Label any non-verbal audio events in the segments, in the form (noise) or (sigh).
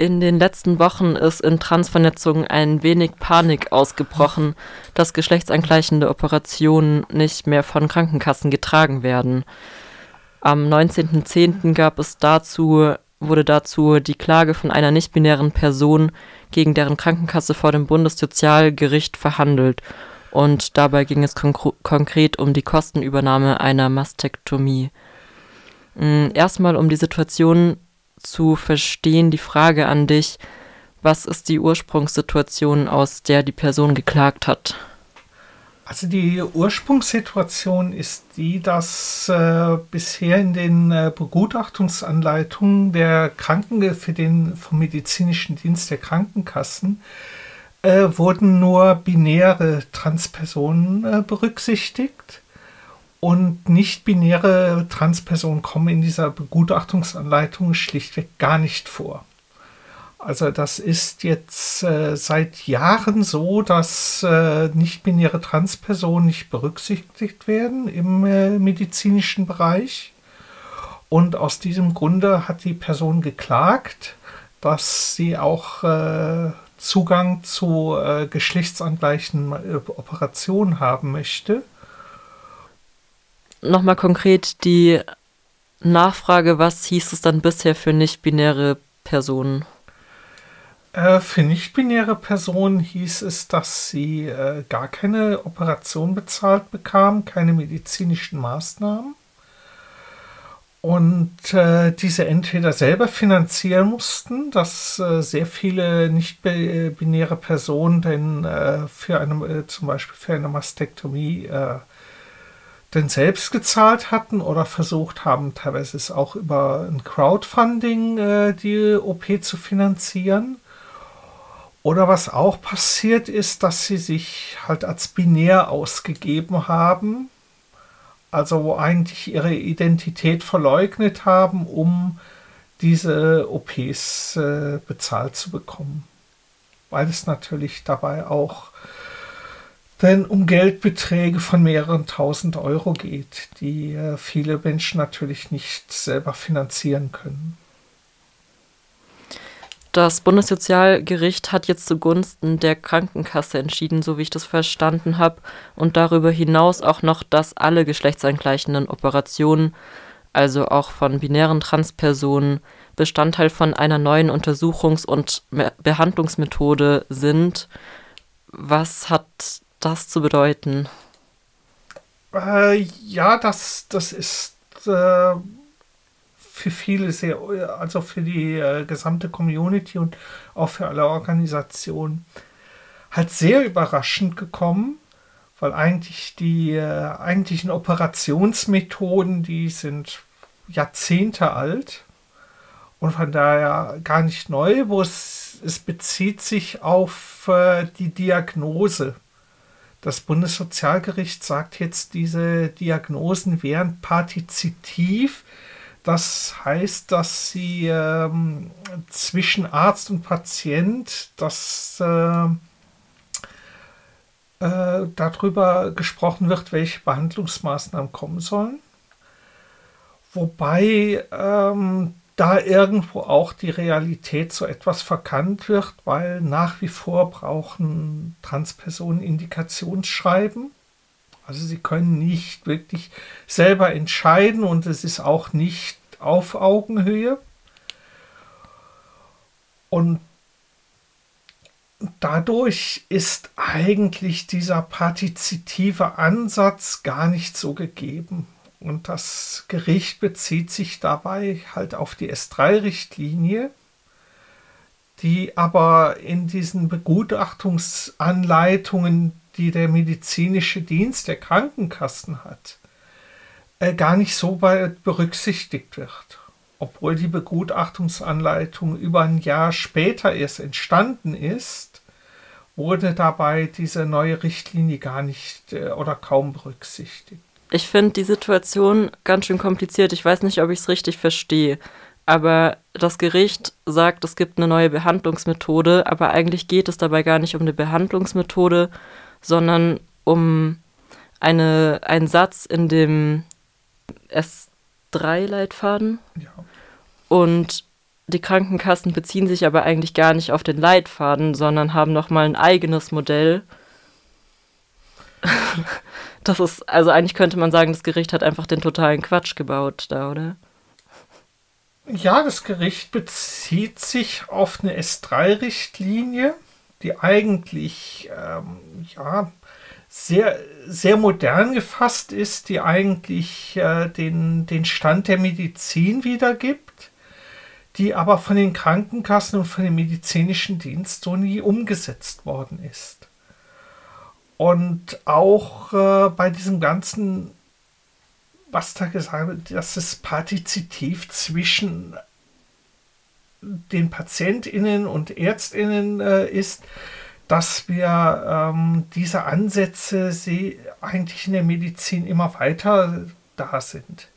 In den letzten Wochen ist in Transvernetzung ein wenig Panik ausgebrochen, dass geschlechtsangleichende Operationen nicht mehr von Krankenkassen getragen werden. Am 19.10. gab es dazu, wurde dazu die Klage von einer nicht-binären Person gegen deren Krankenkasse vor dem Bundessozialgericht verhandelt. Und dabei ging es konk konkret um die Kostenübernahme einer Mastektomie. Mm, erstmal um die Situation zu verstehen, die Frage an dich, was ist die Ursprungssituation, aus der die Person geklagt hat? Also die Ursprungssituation ist die, dass äh, bisher in den äh, Begutachtungsanleitungen der Kranken für den vom medizinischen Dienst der Krankenkassen äh, wurden nur binäre Transpersonen äh, berücksichtigt und nicht-binäre Transpersonen kommen in dieser Begutachtungsanleitung schlichtweg gar nicht vor. Also das ist jetzt äh, seit Jahren so, dass äh, nicht-binäre Transpersonen nicht berücksichtigt werden im äh, medizinischen Bereich. Und aus diesem Grunde hat die Person geklagt, dass sie auch äh, Zugang zu äh, geschlechtsangleichen äh, Operationen haben möchte nochmal konkret die Nachfrage, was hieß es dann bisher für nicht-binäre Personen? Äh, für nicht-binäre Personen hieß es, dass sie äh, gar keine Operation bezahlt bekamen, keine medizinischen Maßnahmen und äh, diese entweder selber finanzieren mussten, dass äh, sehr viele nicht-binäre Personen denn äh, für eine, äh, zum Beispiel für eine Mastektomie äh, denn selbst gezahlt hatten oder versucht haben, teilweise es auch über ein Crowdfunding äh, die OP zu finanzieren. Oder was auch passiert ist, dass sie sich halt als binär ausgegeben haben, also eigentlich ihre Identität verleugnet haben, um diese OPs äh, bezahlt zu bekommen. Weil es natürlich dabei auch wenn um Geldbeträge von mehreren tausend Euro geht, die äh, viele Menschen natürlich nicht selber finanzieren können. Das Bundessozialgericht hat jetzt zugunsten der Krankenkasse entschieden, so wie ich das verstanden habe, und darüber hinaus auch noch, dass alle geschlechtsangleichenden Operationen, also auch von binären Transpersonen, Bestandteil von einer neuen Untersuchungs- und Behandlungsmethode sind. Was hat das zu bedeuten? Äh, ja, das, das ist äh, für viele sehr, also für die äh, gesamte Community und auch für alle Organisationen halt sehr überraschend gekommen, weil eigentlich die äh, eigentlichen Operationsmethoden, die sind Jahrzehnte alt und von daher gar nicht neu, wo es, es bezieht sich auf äh, die Diagnose das Bundessozialgericht sagt jetzt, diese Diagnosen wären partizitiv. Das heißt, dass sie ähm, zwischen Arzt und Patient das äh, äh, darüber gesprochen wird, welche Behandlungsmaßnahmen kommen sollen. Wobei ähm, da irgendwo auch die Realität so etwas verkannt wird, weil nach wie vor brauchen Transpersonen Indikationsschreiben. Also sie können nicht wirklich selber entscheiden und es ist auch nicht auf Augenhöhe. Und dadurch ist eigentlich dieser partizitive Ansatz gar nicht so gegeben. Und das Gericht bezieht sich dabei halt auf die S3-Richtlinie, die aber in diesen Begutachtungsanleitungen, die der medizinische Dienst der Krankenkassen hat, äh, gar nicht so weit berücksichtigt wird. Obwohl die Begutachtungsanleitung über ein Jahr später erst entstanden ist, wurde dabei diese neue Richtlinie gar nicht äh, oder kaum berücksichtigt ich finde die Situation ganz schön kompliziert. Ich weiß nicht, ob ich es richtig verstehe. Aber das Gericht sagt, es gibt eine neue Behandlungsmethode, aber eigentlich geht es dabei gar nicht um eine Behandlungsmethode, sondern um eine, einen Satz in dem S3-Leitfaden. Ja. Und die Krankenkassen beziehen sich aber eigentlich gar nicht auf den Leitfaden, sondern haben nochmal ein eigenes Modell. (laughs) das ist, also eigentlich könnte man sagen, das Gericht hat einfach den totalen Quatsch gebaut da, oder? Ja, das Gericht bezieht sich auf eine S3-Richtlinie, die eigentlich ähm, ja, sehr, sehr modern gefasst ist, die eigentlich äh, den, den Stand der Medizin wiedergibt, die aber von den Krankenkassen und von dem medizinischen Dienst so nie umgesetzt worden ist. Und auch äh, bei diesem ganzen was da gesagt wird, dass es partizipativ zwischen den PatientInnen und ÄrztInnen äh, ist, dass wir ähm, diese Ansätze sie eigentlich in der Medizin immer weiter da sind.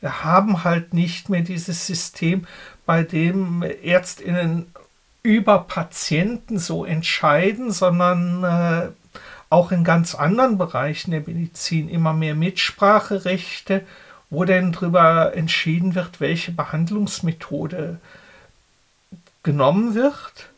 Wir haben halt nicht mehr dieses System, bei dem ÄrztInnen über Patienten so entscheiden, sondern äh, auch in ganz anderen Bereichen der Medizin immer mehr Mitspracherechte, wo denn darüber entschieden wird, welche Behandlungsmethode genommen wird.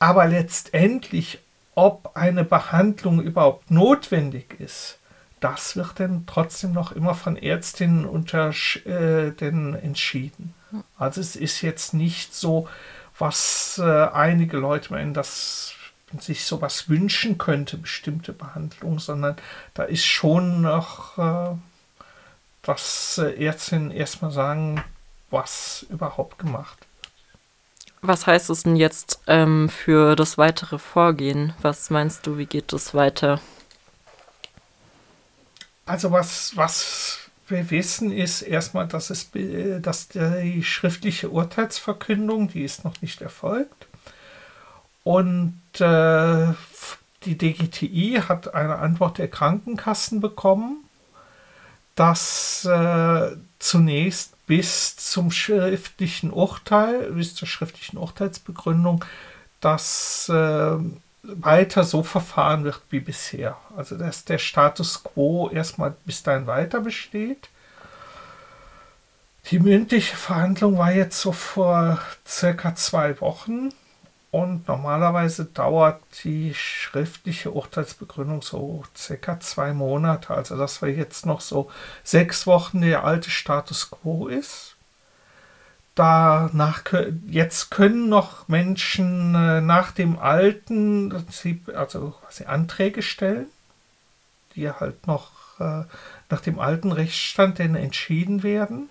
Aber letztendlich, ob eine Behandlung überhaupt notwendig ist, das wird dann trotzdem noch immer von Ärztinnen unter, äh, denn entschieden. Also es ist jetzt nicht so, was äh, einige Leute meinen, dass sich sowas wünschen könnte, bestimmte Behandlung, sondern da ist schon noch, äh, was äh, Ärztinnen erstmal sagen, was überhaupt gemacht wird. Was heißt es denn jetzt ähm, für das weitere Vorgehen? Was meinst du, wie geht es weiter? Also was, was wir wissen, ist erstmal, dass, es, dass die schriftliche Urteilsverkündung, die ist noch nicht erfolgt. Und äh, die DGTI hat eine Antwort der Krankenkassen bekommen, dass äh, zunächst bis zum schriftlichen Urteil, bis zur schriftlichen Urteilsbegründung, dass äh, weiter so verfahren wird wie bisher. Also dass der Status quo erstmal bis dahin weiter besteht. Die mündliche Verhandlung war jetzt so vor circa zwei Wochen. Und normalerweise dauert die schriftliche Urteilsbegründung so circa zwei Monate. Also dass wir jetzt noch so sechs Wochen der alte Status quo ist. Danach, jetzt können noch Menschen äh, nach dem alten also quasi Anträge stellen, die halt noch äh, nach dem alten Rechtsstand denn entschieden werden.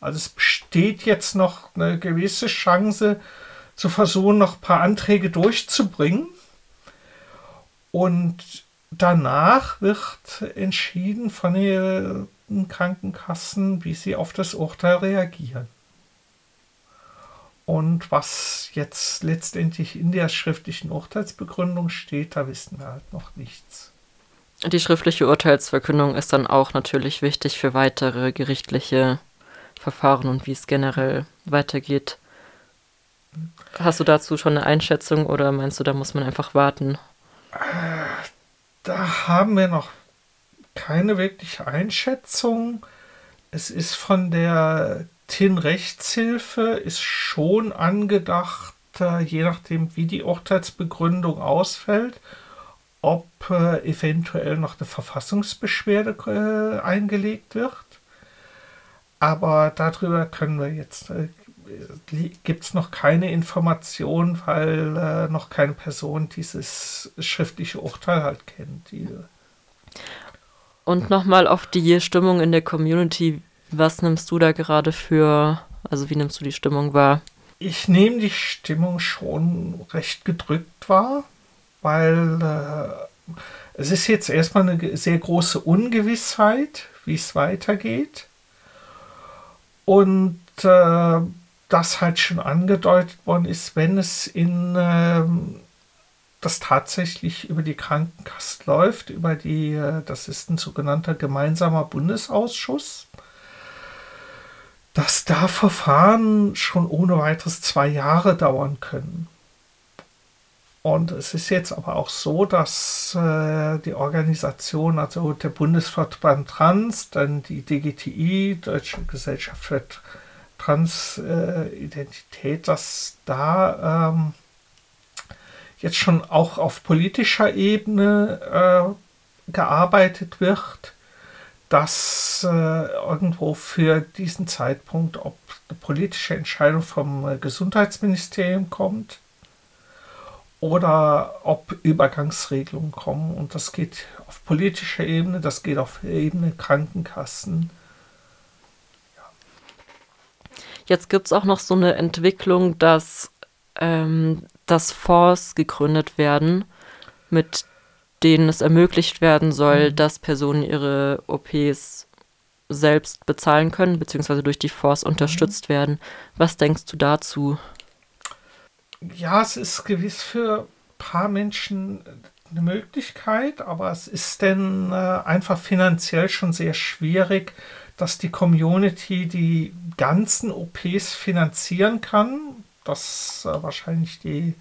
Also es besteht jetzt noch eine gewisse Chance, zu versuchen, noch ein paar Anträge durchzubringen. Und danach wird entschieden von den Krankenkassen, wie sie auf das Urteil reagieren. Und was jetzt letztendlich in der schriftlichen Urteilsbegründung steht, da wissen wir halt noch nichts. Die schriftliche Urteilsverkündung ist dann auch natürlich wichtig für weitere gerichtliche Verfahren und wie es generell weitergeht. Hast du dazu schon eine Einschätzung oder meinst du, da muss man einfach warten? Da haben wir noch keine wirkliche Einschätzung. Es ist von der TIN Rechtshilfe ist schon angedacht, je nachdem wie die Urteilsbegründung ausfällt, ob äh, eventuell noch eine Verfassungsbeschwerde äh, eingelegt wird. Aber darüber können wir jetzt äh, gibt es noch keine Information, weil äh, noch keine Person dieses schriftliche Urteil halt kennt. Die, und nochmal auf die Stimmung in der Community. Was nimmst du da gerade für, also wie nimmst du die Stimmung wahr? Ich nehme die Stimmung schon recht gedrückt wahr, weil äh, es ist jetzt erstmal eine sehr große Ungewissheit, wie es weitergeht. Und äh, das halt schon angedeutet worden ist, wenn es in ähm, das tatsächlich über die Krankenkasse läuft, über die, äh, das ist ein sogenannter gemeinsamer Bundesausschuss, dass da Verfahren schon ohne weiteres zwei Jahre dauern können. Und es ist jetzt aber auch so, dass äh, die Organisation, also der Bundesverband Trans, dann die DGTI, Deutsche Gesellschaft für Transidentität, dass da ähm, jetzt schon auch auf politischer Ebene äh, gearbeitet wird, dass äh, irgendwo für diesen Zeitpunkt, ob eine politische Entscheidung vom äh, Gesundheitsministerium kommt oder ob Übergangsregelungen kommen. Und das geht auf politischer Ebene, das geht auf Ebene Krankenkassen. Ja. Jetzt gibt es auch noch so eine Entwicklung, dass, ähm, dass Fonds gegründet werden, mit denen es ermöglicht werden soll, mhm. dass Personen ihre OPs selbst bezahlen können, beziehungsweise durch die Fonds unterstützt mhm. werden. Was denkst du dazu? ja, es ist gewiss für ein paar Menschen eine Möglichkeit, aber es ist dann äh, einfach finanziell schon sehr schwierig, dass die Community die ganzen OPs finanzieren kann. Dass äh, wahrscheinlich die,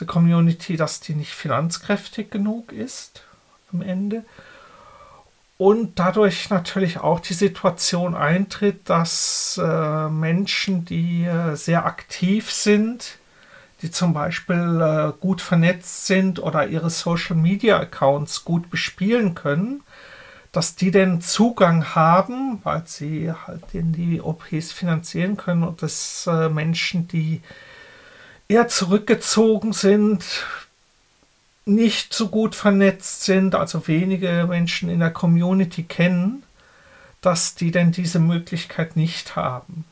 die Community, dass die nicht finanzkräftig genug ist am Ende. Und dadurch natürlich auch die Situation eintritt, dass äh, Menschen, die äh, sehr aktiv sind, die zum Beispiel äh, gut vernetzt sind oder ihre Social-Media-Accounts gut bespielen können, dass die den Zugang haben, weil sie halt in die OPs finanzieren können und dass äh, Menschen, die eher zurückgezogen sind, nicht so gut vernetzt sind, also wenige Menschen in der Community kennen, dass die denn diese Möglichkeit nicht haben.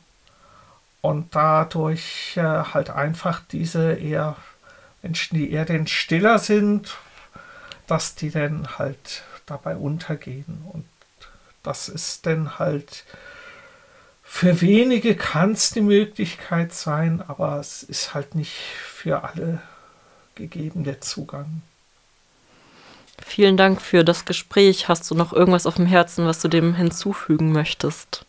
Und dadurch äh, halt einfach diese eher Menschen, die eher den stiller sind, dass die dann halt dabei untergehen. Und das ist dann halt für wenige kann es die Möglichkeit sein, aber es ist halt nicht für alle gegeben der Zugang. Vielen Dank für das Gespräch. Hast du noch irgendwas auf dem Herzen, was du dem hinzufügen möchtest?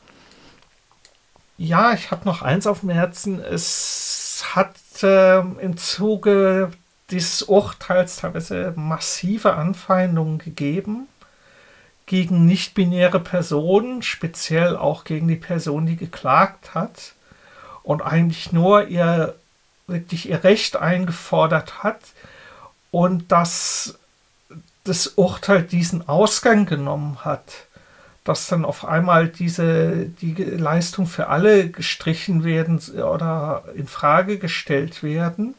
Ja, ich habe noch eins auf dem Herzen. Es hat äh, im Zuge dieses Urteils teilweise massive Anfeindungen gegeben gegen nicht-binäre Personen, speziell auch gegen die Person, die geklagt hat und eigentlich nur ihr wirklich ihr Recht eingefordert hat und dass das Urteil diesen Ausgang genommen hat dass dann auf einmal diese die Leistung für alle gestrichen werden oder in Frage gestellt werden,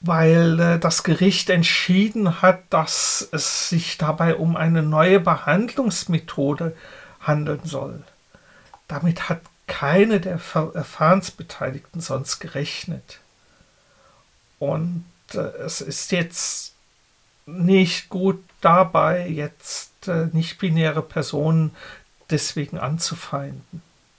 weil äh, das Gericht entschieden hat, dass es sich dabei um eine neue Behandlungsmethode handeln soll. Damit hat keine der Verfahrensbeteiligten sonst gerechnet. Und äh, es ist jetzt nicht gut dabei, jetzt äh, nicht-binäre Personen deswegen anzufeinden.